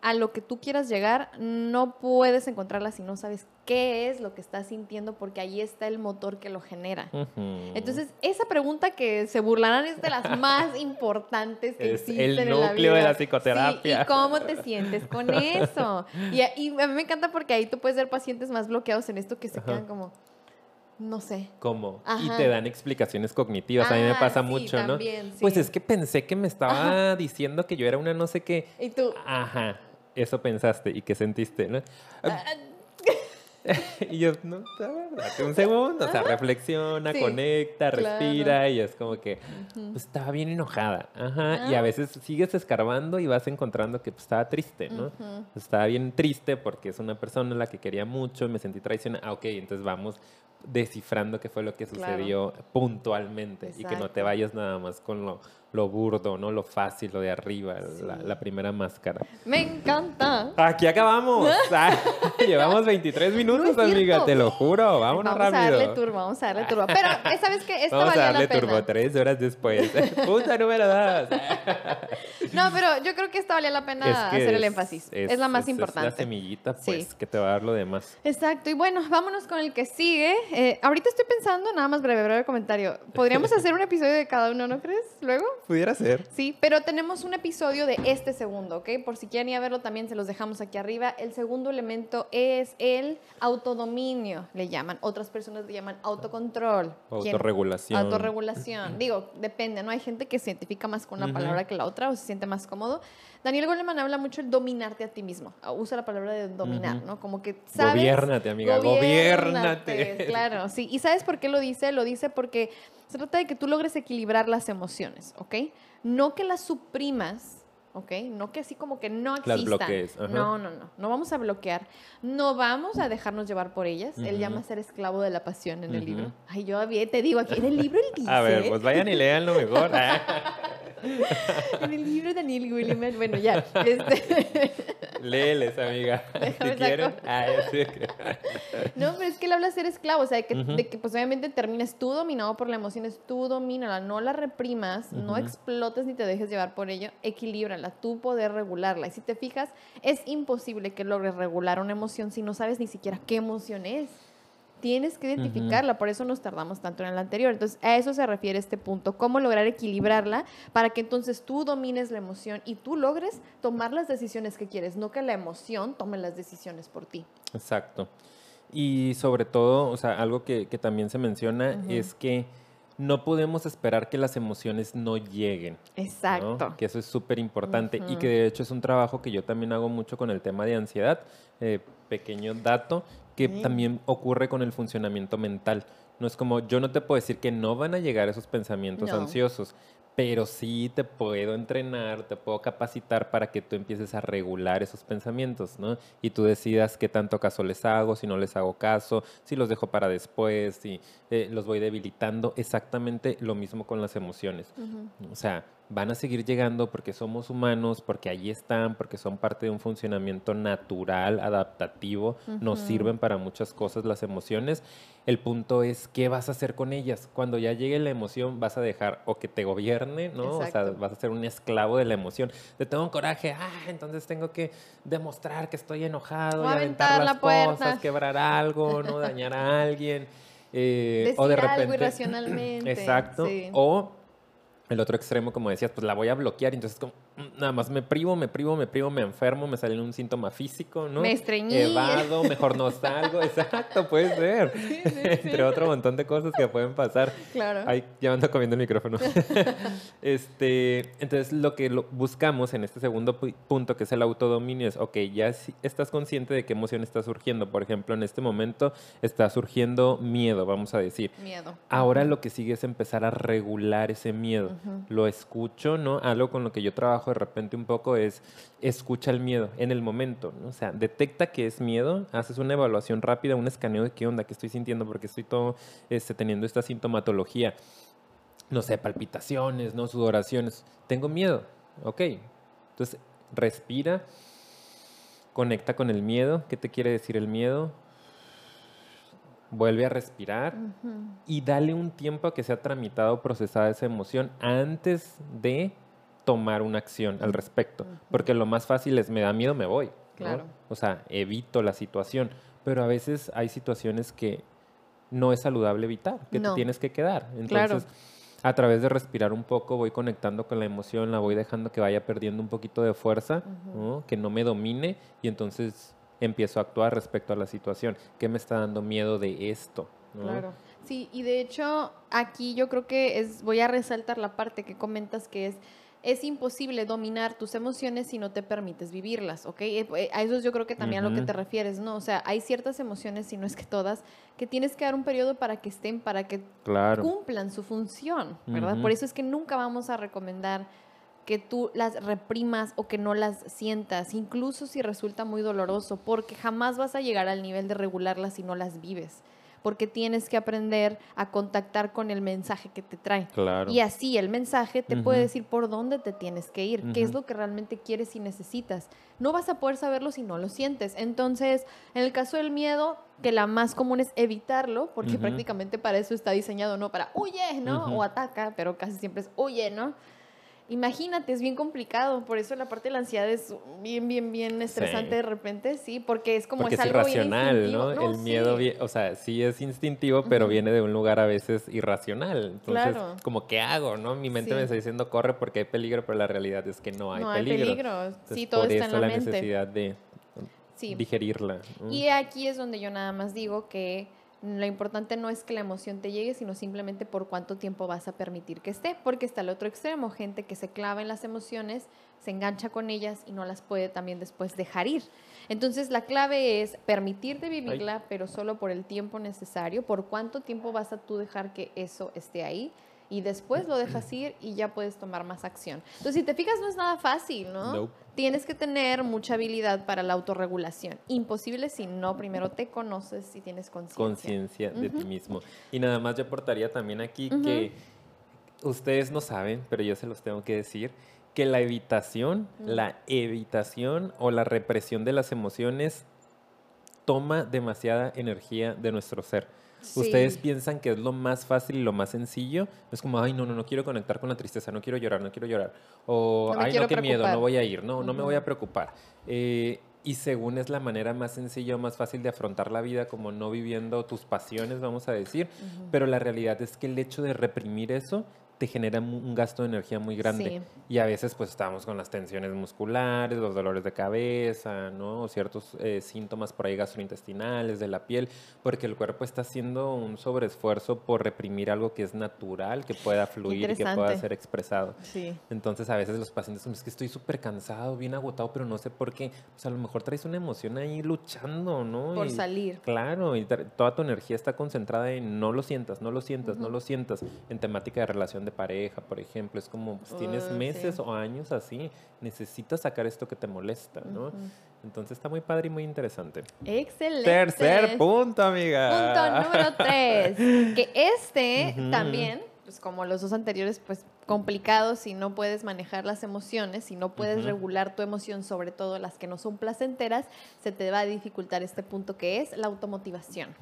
a lo que tú quieras llegar no puedes encontrarla si no sabes qué es lo que estás sintiendo porque ahí está el motor que lo genera. Entonces, esa pregunta que se burlarán es de las más importantes que Es existen el en la núcleo de vida. la psicoterapia. Sí, ¿Y cómo te sientes con eso? Y, a- y a mí me encanta porque ahí tú puedes ver pacientes más bloqueados en esto que se quedan como, no sé. ¿Cómo? Y te dan explicaciones cognitivas. a mí me Ah, pasa sí, mucho, ¿no? Pues es que pensé que me estaba diciendo que yo era una no sé qué. Y tú, Ajá, eso pensaste y qué sentiste, ¿no? ah, y yo, no, date un segundo, o sea, reflexiona, Sí, conecta, claro. respira y es como que, pues estaba bien enojada, ajá, y a Ah. veces sigues escarbando y vas encontrando que pues, estaba triste, ¿no? Estaba bien triste porque es una persona a la que quería mucho, me sentí traicionada, ah, ok, entonces vamos descifrando qué fue lo que Claro. sucedió puntualmente y que no te vayas nada más con lo, lo burdo, ¿no? Lo fácil, lo de arriba, la, Sí. la primera máscara. me encanta. Aquí acabamos. Ah, llevamos 23 minutos, No amiga, te lo juro. Vámonos vamos rápido. a darle turbo, vamos a darle turbo. Pero esta vez que esta Vamos a darle la pena. turbo tres horas después. Punto número dos. No, pero yo creo que esta valía la pena hacer el énfasis. Es, la más es- importante. Es la semillita, Sí. pues, que te va a dar lo demás. Exacto, y bueno, vámonos con el que sigue. Eh, ahorita estoy pensando, nada más breve, breve comentario. Podríamos hacer un episodio de cada uno, ¿no crees? Luego, Pudiera ser. Sí, pero tenemos un episodio de este segundo, ¿ok? Por si quieren ir a verlo, también se los dejamos aquí arriba. El segundo elemento es el autodominio, le llaman. Otras personas le llaman autocontrol. Autorregulación. Autorregulación. Digo, depende, ¿no? Hay gente que se identifica más con una palabra que la otra o se siente más cómodo. Daniel Goleman habla mucho de dominarte a ti mismo. Usa la palabra de dominar, ¿no? Como que sabes... Gobiérnate, amiga, gobiérnate. Claro, sí. ¿Y sabes por qué lo dice? Lo dice porque se trata de que tú logres equilibrar las emociones, ¿ok? No que las suprimas, ¿ok? No que así como que no existan. Las bloquees. No, no, no. No vamos a bloquear. No vamos a dejarnos llevar por ellas. Él llama ser esclavo de la pasión en el libro. Ay, yo te digo, aquí en el libro él dice... A ver, pues vayan y leanlo mejor. en el libro de Daniel Williams, bueno, ya. Este... Léeles, amiga. si quieren. Ah, no, pero es que él habla de ser esclavo, o sea, de que, de que pues obviamente termines tú dominado por la emoción, es tú domínala, no la reprimas, no explotes ni te dejes llevar por ello, equilíbrala, tú poder regularla. Y si te fijas, es imposible que logres regular una emoción si no sabes ni siquiera qué emoción es. Tienes que identificarla, por eso nos tardamos tanto en el anterior. Entonces, a eso se refiere este punto, cómo lograr equilibrarla para que entonces tú domines la emoción y tú logres tomar las decisiones que quieres, no que la emoción tome las decisiones por ti. Exacto. Y sobre todo, o sea, algo que, también se menciona es que no podemos esperar que las emociones no lleguen. Exacto. Que eso es súper importante y que de hecho es un trabajo que yo también hago mucho con el tema de ansiedad. Eh, pequeño dato, que también ocurre con el funcionamiento mental. No es como, yo no te puedo decir que no van a llegar esos pensamientos ansiosos, pero sí te puedo entrenar, te puedo capacitar para que tú empieces a regular esos pensamientos, ¿no? Y tú decidas qué tanto caso les hago, si no les hago caso, si los dejo para después, si eh, los voy debilitando. Exactamente lo mismo con las emociones. O sea, van a seguir llegando porque somos humanos, porque ahí están, porque son parte de un funcionamiento natural, adaptativo, nos sirven para muchas cosas las emociones. El punto es qué vas a hacer con ellas. Cuando ya llegue la emoción, vas a dejar o que te gobierne, ¿no? O sea, vas a ser un esclavo de la emoción. Te tengo un coraje, ah, entonces tengo que demostrar que estoy enojado, y aventar, las cosas, quebrar algo, no dañar a alguien. Eh, o de repente, algo irracionalmente. Exacto. O el otro extremo, como decías, pues la voy a bloquear. Entonces, como, nada más me privo, me privo, me privo, me enfermo, me sale un síntoma físico, ¿no? Me estreñí. Evado, mejor no salgo. Exacto, puede ser. Entre otro montón de cosas que pueden pasar. Claro. Ahí ya ando comiendo el micrófono. este, entonces, lo que buscamos en este segundo punto, que es el autodominio, es, ok, ya estás consciente de qué emoción está surgiendo. Por ejemplo, en este momento está surgiendo miedo, vamos a decir. Miedo. Ahora lo que sigue es empezar a regular ese miedo. Lo escucho, ¿no? Algo con lo que yo trabajo de repente un poco es escucha el miedo en el momento, ¿no? o sea, detecta que es miedo, haces una evaluación rápida, un escaneo de qué onda, qué estoy sintiendo, porque estoy todo este, teniendo esta sintomatología, no sé, palpitaciones, no sudoraciones, tengo miedo, ok, entonces respira, conecta con el miedo, ¿qué te quiere decir el miedo? vuelve a respirar y dale un tiempo a que sea tramitado, procesada esa emoción antes de tomar una acción al respecto. Porque lo más fácil es, me da miedo, me voy. Claro. O sea, evito la situación. Pero a veces hay situaciones que no es saludable evitar, que te tienes que quedar. Entonces, a través de respirar un poco, voy conectando con la emoción, la voy dejando que vaya perdiendo un poquito de fuerza, que no me domine y entonces empiezo a actuar respecto a la situación. ¿Qué me está dando miedo de esto? Claro. Sí, y de hecho aquí yo creo que es, voy a resaltar la parte que comentas que es es imposible dominar tus emociones si no te permites vivirlas, ¿ok? Eh, eh, a eso yo creo que también a lo que te refieres, ¿no? O sea, hay ciertas emociones, si no es que todas, que tienes que dar un periodo para que estén, para que cumplan su función, ¿verdad? Por eso es que nunca vamos a recomendar que tú las reprimas o que no las sientas, incluso si resulta muy doloroso, porque jamás vas a llegar al nivel de regularlas si no las vives porque tienes que aprender a contactar con el mensaje que te trae. Y así el mensaje te puede decir por dónde te tienes que ir, qué es lo que realmente quieres y necesitas. No vas a poder saberlo si no lo sientes. Entonces, en el caso del miedo, que la más común es evitarlo, porque prácticamente para eso está diseñado, ¿no? Para huye, ¿no? O ataca, pero casi siempre es huye, ¿no? Imagínate, es bien complicado, por eso la parte de la ansiedad es bien, bien, bien estresante de repente, sí, porque es como porque es, algo irracional, ¿no? El miedo, o sea, sí es instintivo, pero viene de un lugar a veces irracional. Entonces, como ¿qué hago, no? Mi mente me está diciendo corre porque hay peligro, pero la realidad es que no hay peligro. No hay peligro, sí, todo está en la, la necesidad de digerirla. Y aquí es donde yo nada más digo que lo importante no es que la emoción te llegue, sino simplemente por cuánto tiempo vas a permitir que esté, porque está el otro extremo, gente que se clava en las emociones, se engancha con ellas y no las puede también después dejar ir. Entonces la clave es permitirte vivirla, pero solo por el tiempo necesario, por cuánto tiempo vas a tú dejar que eso esté ahí y después lo dejas ir y ya puedes tomar más acción. Entonces, si te fijas, no es nada fácil, ¿no? Tienes que tener mucha habilidad para la autorregulación. Imposible si no primero te conoces y tienes conciencia. Conciencia de ti mismo. Y nada más yo aportaría también aquí que ustedes no saben, pero yo se los tengo que decir, que la evitación, la evitación o la represión de las emociones toma demasiada energía de nuestro ser. Ustedes piensan que es lo más fácil y lo más sencillo. Es como, ay, no, no, no quiero conectar con la tristeza, no quiero llorar, no quiero llorar. O, ay, no, qué miedo, no voy a ir, no, no me voy a preocupar. Eh, y según es la manera más sencilla o más fácil de afrontar la vida, como no viviendo tus pasiones, vamos a decir. Pero la realidad es que el hecho de reprimir eso te genera un gasto de energía muy grande. Y a veces pues estamos con las tensiones musculares, los dolores de cabeza, ¿no? ciertos eh, síntomas por ahí gastrointestinales, de la piel, porque el cuerpo está haciendo un sobreesfuerzo por reprimir algo que es natural, que pueda fluir y que pueda ser expresado. Entonces a veces los pacientes son, es que estoy súper cansado, bien agotado, pero no sé por qué. Pues a lo mejor traes una emoción ahí luchando, ¿no? Por salir. Claro, y toda tu energía está concentrada en no lo sientas, no lo sientas, no lo sientas, en temática de relación de pareja, por ejemplo. Es como, pues, tienes meses o años así, necesitas sacar esto que te molesta, ¿no? Entonces está muy padre y muy interesante. Excelente. Tercer punto, amiga. Punto número tres. Que este también, pues como los dos anteriores, pues complicado si no puedes manejar las emociones, si no puedes regular tu emoción, sobre todo las que no son placenteras, se te va a dificultar este punto que es la automotivación.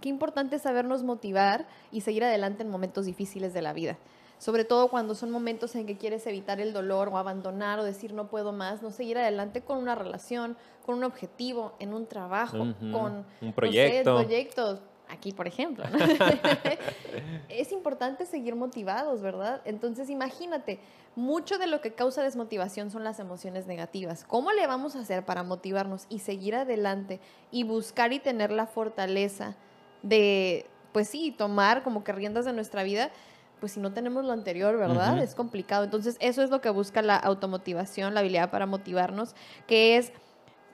Qué importante sabernos motivar y seguir adelante en momentos difíciles de la vida sobre todo cuando son momentos en que quieres evitar el dolor o abandonar o decir no puedo más, no seguir adelante con una relación, con un objetivo, en un trabajo, con un proyecto. proyectos. Aquí, por ejemplo. es importante seguir motivados, ¿verdad? Entonces, imagínate, mucho de lo que causa desmotivación son las emociones negativas. ¿Cómo le vamos a hacer para motivarnos y seguir adelante y buscar y tener la fortaleza de, pues sí, tomar como que riendas de nuestra vida? Pues si no tenemos lo anterior, ¿verdad? Es complicado. Entonces, eso es lo que busca la automotivación, la habilidad para motivarnos, que es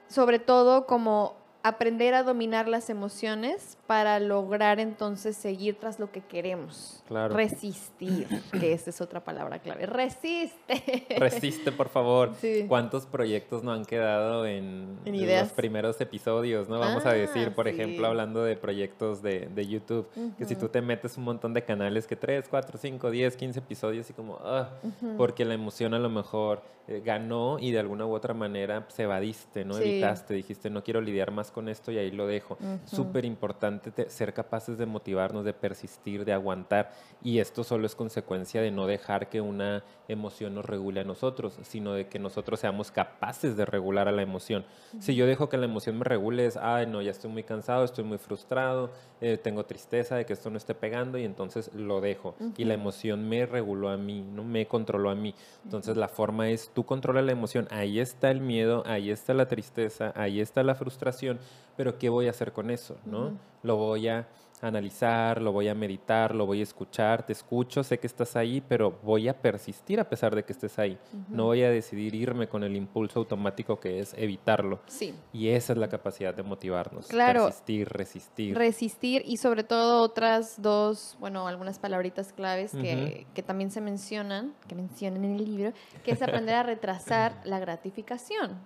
sobre todo como aprender a dominar las emociones para lograr entonces seguir tras lo que queremos. Claro. Resistir, que esa es otra palabra clave. Resiste. Resiste, por favor. ¿Cuántos proyectos no han quedado en, los primeros episodios? ¿no? Vamos a ah, decir, por ejemplo, hablando de proyectos de, YouTube, que si tú te metes un montón de canales que 3, 4, 5, 10, 15 episodios y como, ah, porque la emoción a lo mejor eh, ganó y de alguna u otra manera se evadiste, ¿no? Evitaste, dijiste, no quiero lidiar más con esto y ahí lo dejo. Súper importante ser capaces de motivarnos, de persistir, de aguantar. Y esto solo es consecuencia de no dejar que una emoción nos regule a nosotros, sino de que nosotros seamos capaces de regular a la emoción. Si yo dejo que la emoción me regule, es, ay, no, ya estoy muy cansado, estoy muy frustrado, eh, tengo tristeza de que esto no esté pegando y entonces lo dejo. Y la emoción me reguló a mí, no me controló a mí. Entonces la forma es, tú controla la emoción, ahí está el miedo, ahí está la tristeza, ahí está la frustración, pero ¿qué voy a hacer con eso? ¿no? Lo voy a analizar, lo voy a meditar, lo voy a escuchar, te escucho, sé que estás ahí, pero voy a persistir a pesar de que estés ahí. No voy a decidir irme con el impulso automático que es evitarlo. Sí. Y esa es la capacidad de motivarnos. Claro. Resistir, resistir. Resistir y sobre todo otras dos, bueno, algunas palabritas claves que, que también se mencionan, que mencionan en el libro, que es aprender a retrasar la gratificación.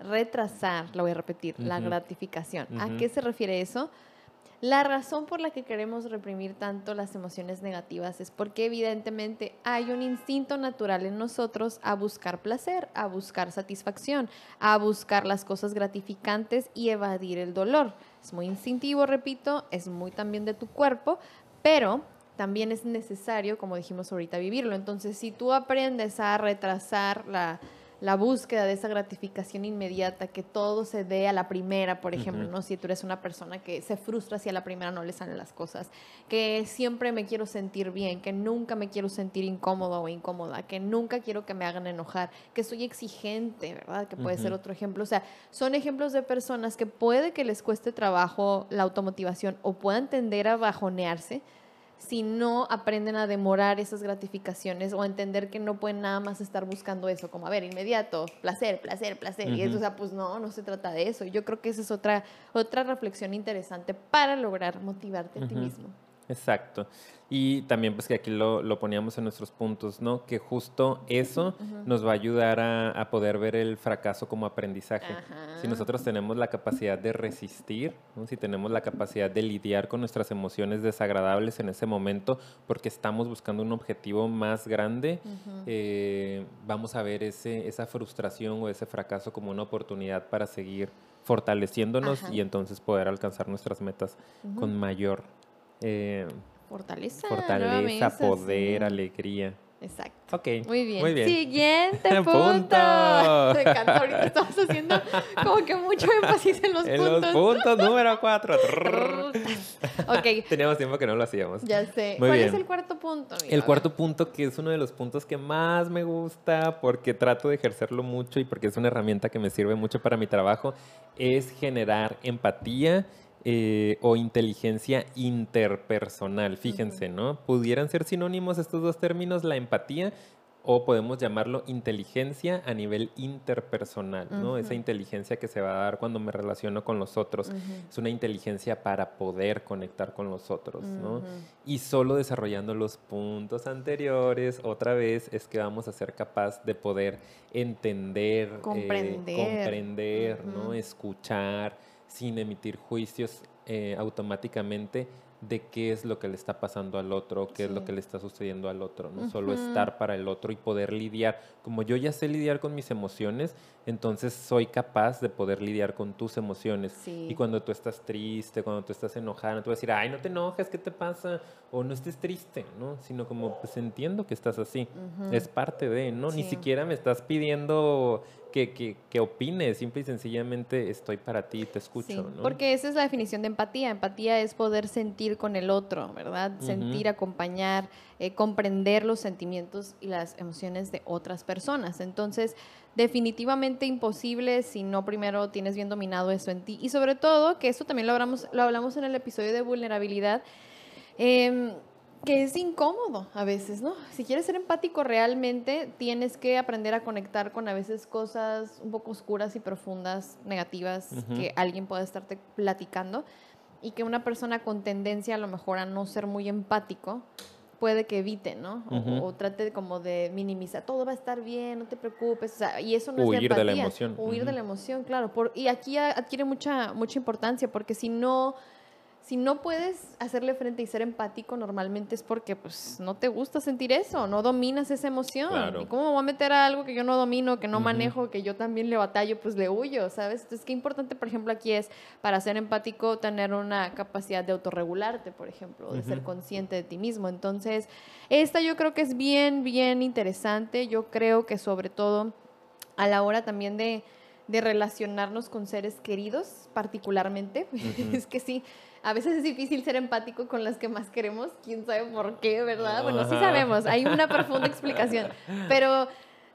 Retrasar, lo voy a repetir, la gratificación. ¿A qué se refiere eso? La razón por la que queremos reprimir tanto las emociones negativas es porque evidentemente hay un instinto natural en nosotros a buscar placer, a buscar satisfacción, a buscar las cosas gratificantes y evadir el dolor. Es muy instintivo, repito, es muy también de tu cuerpo, pero también es necesario, como dijimos ahorita, vivirlo. Entonces, si tú aprendes a retrasar la, la búsqueda de esa gratificación inmediata, que todo se dé a la primera, por ejemplo, ¿no? Si tú eres una persona que se frustra si a la primera no le salen las cosas, que siempre me quiero sentir bien, que nunca me quiero sentir incómodo o incómoda, que nunca quiero que me hagan enojar, que soy exigente, ¿verdad? Que puede ser otro ejemplo. O sea, son ejemplos de personas que puede que les cueste trabajo la automotivación o puedan tender a bajonearse, si no aprenden a demorar esas gratificaciones o a entender que no pueden nada más estar buscando eso, como, a ver, inmediato, placer, placer, placer. Y eso, o sea, pues no, no se trata de eso. Yo creo que esa es otra, otra reflexión interesante para lograr motivarte a ti mismo. Exacto. Y también pues que aquí lo, lo, poníamos en nuestros puntos, ¿no? Que justo eso nos va a ayudar a, a, poder ver el fracaso como aprendizaje. Si nosotros tenemos la capacidad de resistir, si tenemos la capacidad de lidiar con nuestras emociones desagradables en ese momento porque estamos buscando un objetivo más grande, eh, vamos a ver ese, esa frustración o ese fracaso como una oportunidad para seguir fortaleciéndonos y entonces poder alcanzar nuestras metas con mayor eh, fortaleza. Fortaleza, poder, alegría. Exacto. Ok. Muy bien. Muy bien. Siguiente punto. Me encanta. Ahorita estamos haciendo como que mucho énfasis en los puntos. En los puntos número cuatro. ok. Teníamos tiempo que no lo hacíamos. Ya sé. ¿Cuál es el cuarto punto? El cuarto punto, que es uno de los puntos que más me gusta porque trato de ejercerlo mucho y porque es una herramienta que me sirve mucho para mi trabajo, es generar empatía eh, o inteligencia interpersonal. Fíjense, ¿no? Pudieran ser sinónimos estos dos términos, la empatía o podemos llamarlo inteligencia a nivel interpersonal, ¿no? Esa inteligencia que se va a dar cuando me relaciono con los otros. Es una inteligencia para poder conectar con los otros, ¿no? Y solo desarrollando los puntos anteriores, otra vez, es que vamos a ser capaz de poder entender, eh, comprender, comprender ¿no? Escuchar sin emitir juicios eh, automáticamente de qué es lo que le está pasando al otro, qué es lo que le está sucediendo al otro, no solo estar para el otro y poder lidiar. Como yo ya sé lidiar con mis emociones, entonces soy capaz de poder lidiar con tus emociones. Y cuando tú estás triste, cuando tú estás enojada, no te vas a decir, ay, no te enojes, ¿qué te pasa? O no estés triste, ¿no? Sino como, pues entiendo que estás así. Es parte de, ¿no? Ni siquiera me estás pidiendo que, que, que, opines, simple y sencillamente estoy para ti, te escucho. ¿no? Porque esa es la definición de empatía. Empatía es poder sentir con el otro, ¿verdad? Sentir, acompañar, eh, comprender los sentimientos y las emociones de otras personas. Entonces, definitivamente imposible si no primero tienes bien dominado eso en ti. Y sobre todo, que eso también lo hablamos, lo hablamos en el episodio de vulnerabilidad. Eh, que es incómodo a veces, ¿no? Si quieres ser empático realmente, tienes que aprender a conectar con a veces cosas un poco oscuras y profundas, negativas, que alguien pueda estarte platicando y que una persona con tendencia a lo mejor a no ser muy empático puede que evite, ¿no? O, trate como de minimizar, todo va a estar bien, no te preocupes, o sea, y eso no es empatía. de la emoción. Huir de la emoción, claro. Por, y aquí adquiere mucha, mucha importancia porque si no si no puedes hacerle frente y ser empático, normalmente es porque pues no te gusta sentir eso, no dominas esa emoción. ¿Y cómo me voy a meter a algo que yo no domino, que no manejo, que yo también le batallo, pues le huyo, ¿sabes? Entonces, qué importante, por ejemplo, aquí es para ser empático tener una capacidad de autorregularte, por ejemplo, de ser consciente de ti mismo. Entonces, esta yo creo que es bien, bien interesante. Yo creo que sobre todo a la hora también de, de relacionarnos con seres queridos, particularmente, es que sí a veces es difícil ser empático con las que más queremos, quién sabe por qué, ¿verdad? Bueno, sí sabemos, hay una profunda explicación, pero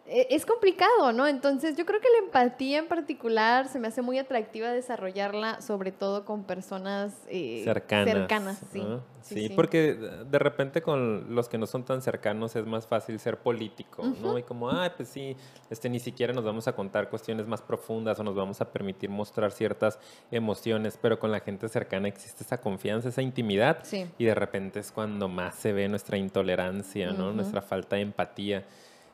es complicado, ¿no? Entonces yo creo que la empatía en particular se me hace muy atractiva desarrollarla, sobre todo con personas eh, cercanas. sí. Sí, porque de repente con los que no son tan cercanos es más fácil ser político, ¿no? Y como, ah, pues sí, este, ni siquiera nos vamos a contar cuestiones más profundas o nos vamos a permitir mostrar ciertas emociones, pero con la gente cercana existe esa confianza, esa intimidad. Y de repente es cuando más se ve nuestra intolerancia, ¿no? Nuestra falta de empatía.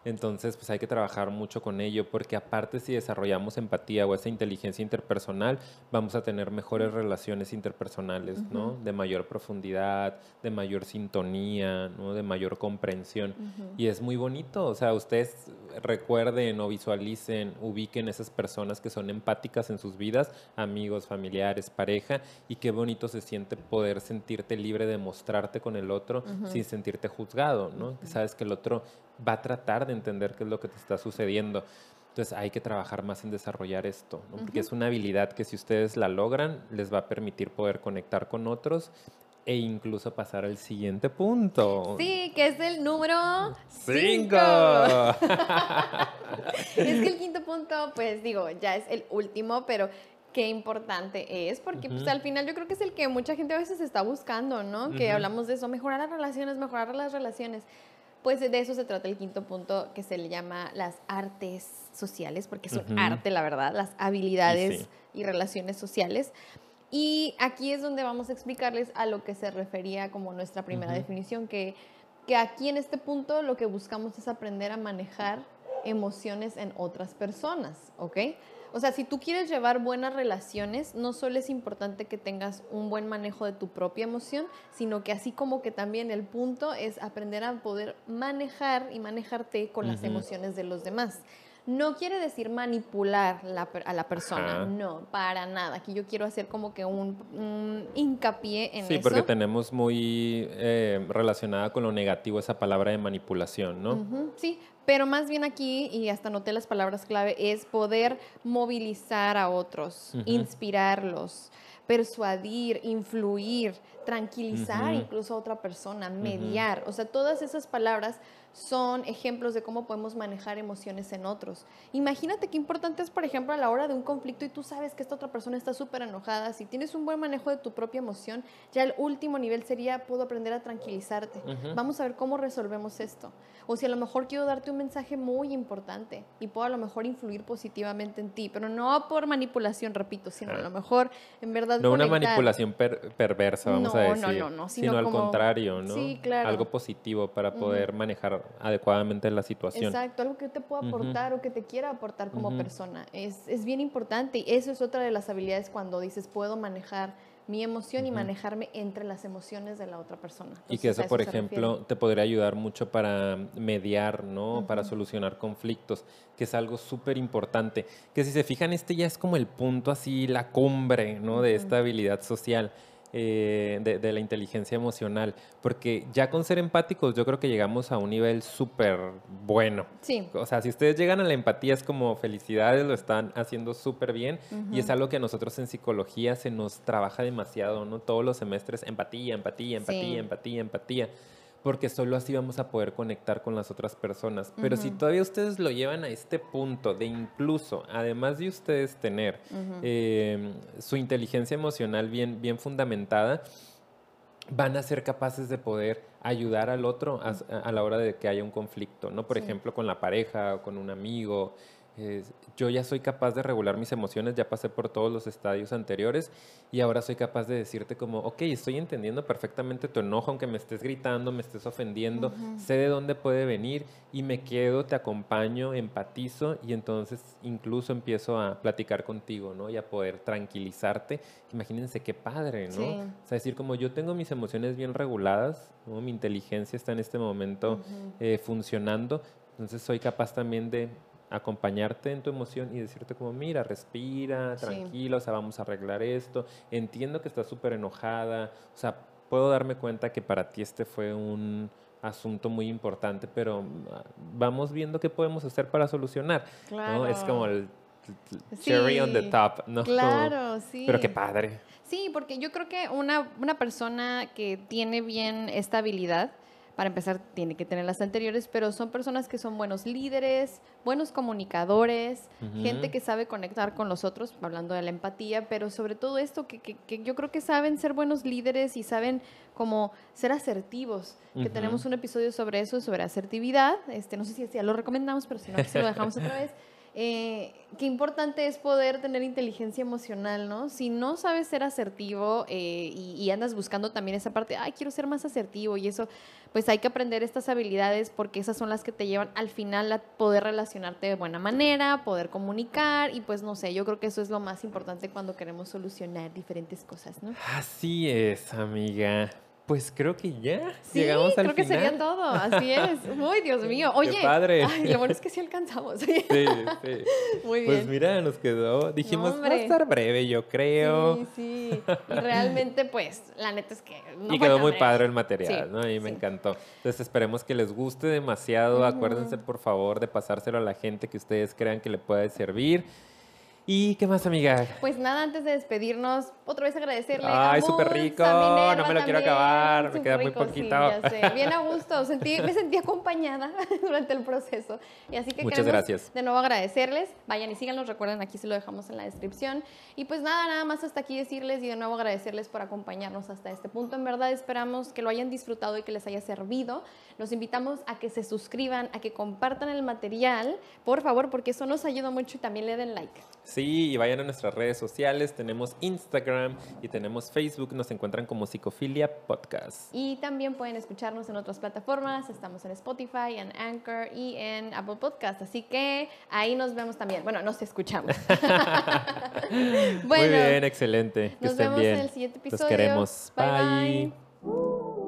Entonces, pues hay que trabajar mucho con ello, porque aparte si desarrollamos empatía o esa inteligencia interpersonal, vamos a tener mejores relaciones interpersonales, ¿no? De mayor profundidad, de mayor sintonía, ¿no? De mayor comprensión. Y es muy bonito, o sea, ustedes recuerden o visualicen, ubiquen esas personas que son empáticas en sus vidas, amigos, familiares, pareja, y qué bonito se siente poder sentirte libre de mostrarte con el otro sin sentirte juzgado, ¿no? Sabes que el otro va a tratar de entender qué es lo que te está sucediendo. Entonces hay que trabajar más en desarrollar esto, porque es una habilidad que si ustedes la logran, les va a permitir poder conectar con otros e incluso pasar al siguiente punto. Sí, que es el número 5. es que el quinto punto, pues digo, ya es el último, pero qué importante es, porque pues al final yo creo que es el que mucha gente a veces está buscando, ¿no? Que hablamos de eso, mejorar las relaciones, mejorar las relaciones. Pues de eso se trata el quinto punto que se le llama las artes sociales, porque es un arte, la verdad, las habilidades y relaciones sociales. Y aquí es donde vamos a explicarles a lo que se refería como nuestra primera definición, que, que aquí en este punto lo que buscamos es aprender a manejar emociones en otras personas, ¿ok? O sea, si tú quieres llevar buenas relaciones, no solo es importante que tengas un buen manejo de tu propia emoción, sino que así como que también el punto es aprender a poder manejar y manejarte con las emociones de los demás. No quiere decir manipular a la persona, no, para nada. Aquí yo quiero hacer como que un, hincapié en eso. Sí, porque tenemos muy eh, relacionada con lo negativo esa palabra de manipulación, ¿no? sí, pero más bien aquí, y hasta noté las palabras clave, es poder movilizar a otros, inspirarlos, persuadir, influir, tranquilizar incluso a otra persona, mediar. O sea, todas esas palabras son ejemplos de cómo podemos manejar emociones en otros. Imagínate qué importante es, por ejemplo, a la hora de un conflicto y tú sabes que esta otra persona está súper enojada. Si tienes un buen manejo de tu propia emoción, ya el último nivel sería, puedo aprender a tranquilizarte. Vamos a ver cómo resolvemos esto. O si a lo mejor quiero darte un mensaje muy importante y puedo a lo mejor influir positivamente en ti, pero no por manipulación, repito, sino a lo mejor en verdad... No una manipulación perversa, vamos a decir. No, no, no, sino, al contrario, ¿no? Sí, claro. Algo positivo para poder manejar adecuadamente la situación. Exacto, algo que te pueda aportar o que te quiera aportar como persona. Es, es, bien importante y eso es otra de las habilidades cuando dices puedo manejar mi emoción y manejarme entre las emociones de la otra persona. y que eso, por ejemplo, te podría ayudar mucho para mediar, ¿no? Para solucionar conflictos, que es algo súper importante. Que si se fijan, este ya es como el punto así, la cumbre, ¿no? De esta habilidad social eh, de, la inteligencia emocional, porque ya con ser empáticos yo creo que llegamos a un nivel súper bueno. Sí. O sea, si ustedes llegan a la empatía es como felicidades, lo están haciendo súper bien y es algo que a nosotros en psicología se nos trabaja demasiado, ¿no? Todos los semestres, empatía, empatía, empatía, empatía, empatía porque solo así vamos a poder conectar con las otras personas. Pero si todavía ustedes lo llevan a este punto de incluso, además de ustedes tener em, su inteligencia emocional bien, bien fundamentada, van a ser capaces de poder ayudar al otro a, la hora de que haya un conflicto, ¿no? Por ejemplo, con la pareja o con un amigo, yo ya soy capaz de regular mis emociones, ya pasé por todos los estadios anteriores y ahora soy capaz de decirte como, ok, estoy entendiendo perfectamente tu enojo, aunque me estés gritando, me estés ofendiendo, sé de dónde puede venir y me quedo, te acompaño, empatizo y entonces incluso empiezo a platicar contigo, ¿no? Y a poder tranquilizarte. Imagínense qué padre, ¿no? O sea, decir como yo tengo mis emociones bien reguladas, ¿no? Mi inteligencia está en este momento eh, funcionando, entonces soy capaz también de acompañarte en tu emoción y decirte como, mira, respira, tranquilo, o sea, vamos a arreglar esto, entiendo que estás súper enojada, o sea, puedo darme cuenta que para ti este fue un asunto muy importante, pero ah, vamos viendo qué podemos hacer para solucionar, ¿no? Es como el cherry on the top, ¿no? Claro, sí. Pero qué padre. Sí, porque yo creo que una, una persona que tiene bien esta habilidad, para empezar, tiene que tener las anteriores, pero son personas que son buenos líderes, buenos comunicadores, gente que sabe conectar con los otros, hablando de la empatía, pero sobre todo esto, que, que, yo creo que saben ser buenos líderes y saben como ser asertivos, que tenemos un episodio sobre eso, sobre asertividad, este, no sé si ya lo recomendamos, pero si no, se lo dejamos otra vez. Eh, qué importante es poder tener inteligencia emocional, ¿no? Si no sabes ser asertivo eh, y, andas buscando también esa parte, ay, quiero ser más asertivo y eso, pues hay que aprender estas habilidades porque esas son las que te llevan al final a poder relacionarte de buena manera, poder comunicar y pues no sé, yo creo que eso es lo más importante cuando queremos solucionar diferentes cosas, ¿no? Así es, amiga. Pues creo que ya Sí, llegamos al creo que sería todo, así es. Uy, Dios mío. Oye, padre. ay, lo bueno es que sí alcanzamos. Sí, sí. Muy Pues bien. mira, nos quedó, dijimos, va a estar breve, yo creo. Sí, sí. Y realmente, pues, la neta es que. no y quedó muy breve. padre el material, Sí, ¿no? Y me encantó. Entonces esperemos que les guste demasiado. Acuérdense, por favor, de pasárselo a la gente que ustedes crean que le puede servir. ¿Y qué más, amiga? Pues nada, antes de despedirnos, otra vez agradecerle Ay, súper rico, Minerva no me lo quiero acabar, me queda muy sí, poquito. ya sé. Bien a gusto, sentí, me sentí acompañada durante el proceso. Y así que Muchas queremos gracias. de nuevo agradecerles. Vayan y síganos, recuerden, aquí se lo dejamos en la descripción. Y pues nada, nada más hasta aquí decirles y de nuevo agradecerles por acompañarnos hasta este punto. En verdad esperamos que lo hayan disfrutado y que les haya servido. Los invitamos a que se suscriban, a que compartan el material, por favor, porque eso nos ayuda mucho y también le den like. Sí, y vayan a nuestras redes sociales. Tenemos Instagram y tenemos Facebook. Nos encuentran como Psicofilia Podcast. Y también pueden escucharnos en otras plataformas. Estamos en Spotify, en Anchor y en Apple Podcast. Así que ahí nos vemos también. Bueno, nos escuchamos. Muy bien, excelente. Que nos estén vemos bien. en el siguiente Los episodio. queremos. Bye, bye. bye.